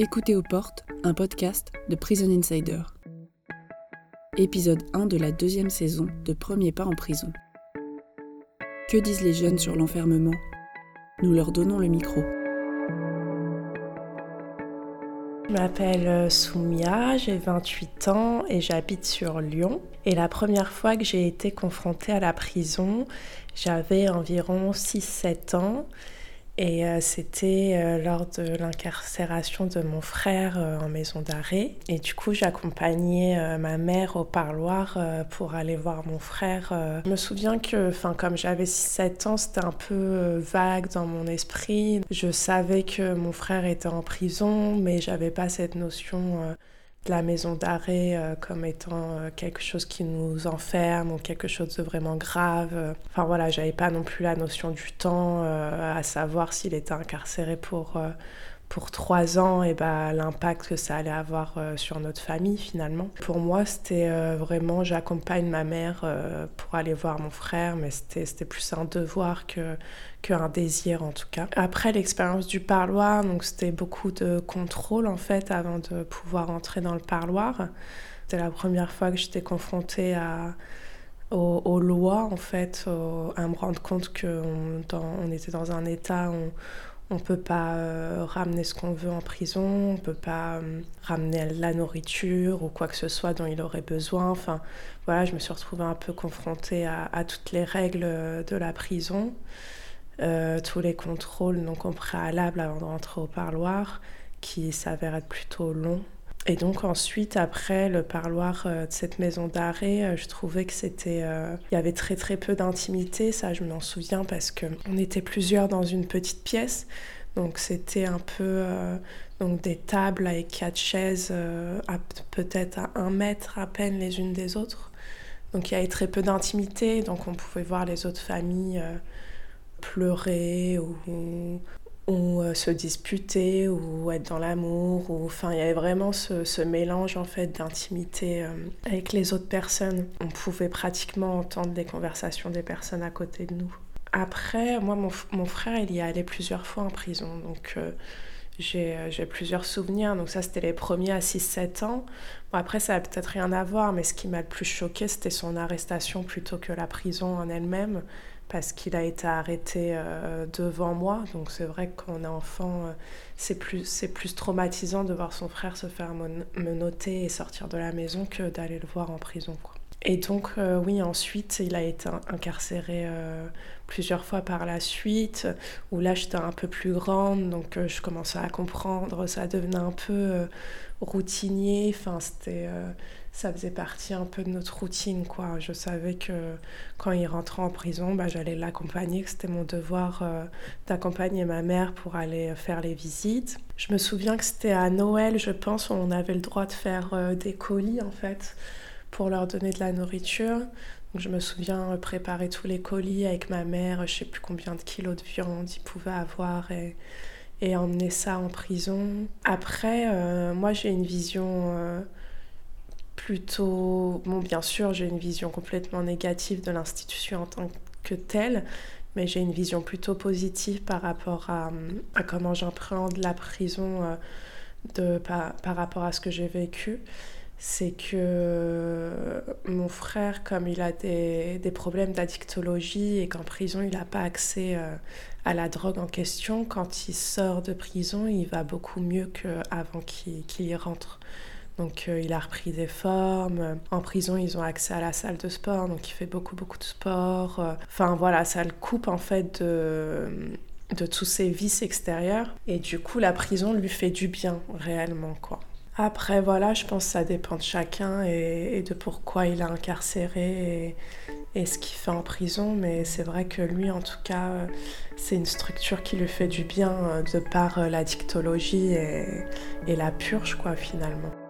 Écoutez aux portes, un podcast de Prison Insider. Épisode 1 de la deuxième saison de Premier pas en prison. Que disent les jeunes sur l'enfermement? Nous leur donnons le micro. Je m'appelle euh, Soumia, j'ai 28 ans et j'habite sur Lyon. Et la première fois que j'ai été confrontée à la prison, j'avais environ 6-7 ans. Et euh, c'était euh, lors de l'incarcération de mon frère euh, en maison d'arrêt. Et du coup, j'accompagnais ma mère au parloir pour aller voir mon frère. Je me souviens que, comme j'avais 6-7 ans, c'était un peu vague dans mon esprit. Je savais que mon frère était en prison, mais j'avais pas cette notion la maison d'arrêt euh, comme étant euh, quelque chose qui nous enferme ou quelque chose de vraiment grave. Enfin voilà, j'avais pas non plus la notion du temps, euh, à savoir s'il était incarcéré pour pour trois ans et bah, l'impact que ça allait avoir euh, sur notre famille finalement. Pour moi, c'était euh, vraiment, j'accompagne ma mère euh, pour aller voir mon frère, mais c'était plus un devoir que qu'un désir en tout cas. Après l'expérience du parloir, donc c'était beaucoup de contrôle en fait avant de pouvoir entrer dans le parloir. C'était la première fois que j'étais confrontée à aux, lois en fait, à me rendre compte qu'on on était dans un état où on ne peut pas euh, ramener ce qu'on veut en prison, on ne peut pas euh, ramener la nourriture ou quoi que ce soit dont il aurait besoin. Enfin, voilà, je me suis retrouvée un peu confrontée à, toutes les règles de la prison, euh, tous les contrôles donc au préalable avant de rentrer au parloir, qui s'avèrent être plutôt longs. Et donc ensuite, après le parloir euh, de cette maison d'arrêt, euh, je trouvais que c'était, euh, il y avait très très peu d'intimité. Ça, je m'en souviens parce que on était plusieurs dans une petite pièce, donc c'était un peu donc des tables avec quatre chaises, peut-être à un mètre à peine les unes des autres. Donc il y avait très peu d'intimité, donc on pouvait voir les autres familles pleurer ou, ou euh, se disputer ou être dans l'amour ou enfin il y avait vraiment ce, mélange en fait d'intimité euh, avec les autres personnes. On pouvait pratiquement entendre les conversations des personnes à côté de nous. Après moi mon, frère il y est allé plusieurs fois en prison. Donc euh, j'ai plusieurs souvenirs. Donc ça, c'était les premiers à 6-7 ans. Bon, après, ça n'a peut-être rien à voir, mais ce qui m'a le plus choqué, c'était son arrestation plutôt que la prison en elle-même parce qu'il a été arrêté euh, devant moi. Donc c'est vrai que quand on est enfant, euh, c'est plus, plus traumatisant de voir son frère se faire menotter et sortir de la maison que d'aller le voir en prison. Et donc euh, oui, ensuite, il a été incarcéré plusieurs fois par la suite, où là j'étais un peu plus grande, donc je commençais à comprendre, ça devenait un peu routinier, enfin c'était ça faisait partie un peu de notre routine, quoi. Je savais que quand il rentrait en prison, bah, j'allais l'accompagner, que c'était mon devoir euh, d'accompagner ma mère pour aller faire les visites. Je me souviens que c'était à Noël, je pense, où on avait le droit de faire euh, des colis, en fait, pour leur donner de la nourriture. Donc, je me souviens préparer tous les colis avec ma mère, je sais plus combien de kilos de viande il pouvait avoir et, emmener ça en prison. Après, euh, moi j'ai une vision plutôt... Bon, bien sûr, j'ai une vision complètement négative de l'institution en tant que telle, mais j'ai une vision plutôt positive par rapport à, comment j'appréhende la prison euh, de, par, par, rapport à ce que j'ai vécu. C'est que mon frère, comme il a des, des problèmes d'addictologie et qu'en prison il n'a pas accès euh, à la drogue en question, quand il sort de prison, il va beaucoup mieux qu'avant qu'il y rentre. Donc euh, il a repris des formes. En prison, ils ont accès à la salle de sport, donc il fait beaucoup beaucoup de sport. Euh, enfin voilà, ça le coupe en fait de, de tous ses vices extérieurs. Et du coup, la prison lui fait du bien réellement quoi. Après, voilà, je pense que ça dépend de chacun et, de pourquoi il est incarcéré et, ce qu'il fait en prison. Mais c'est vrai que lui, en tout cas, euh, c'est une structure qui lui fait du bien de par la dictologie et la purge, quoi, finalement.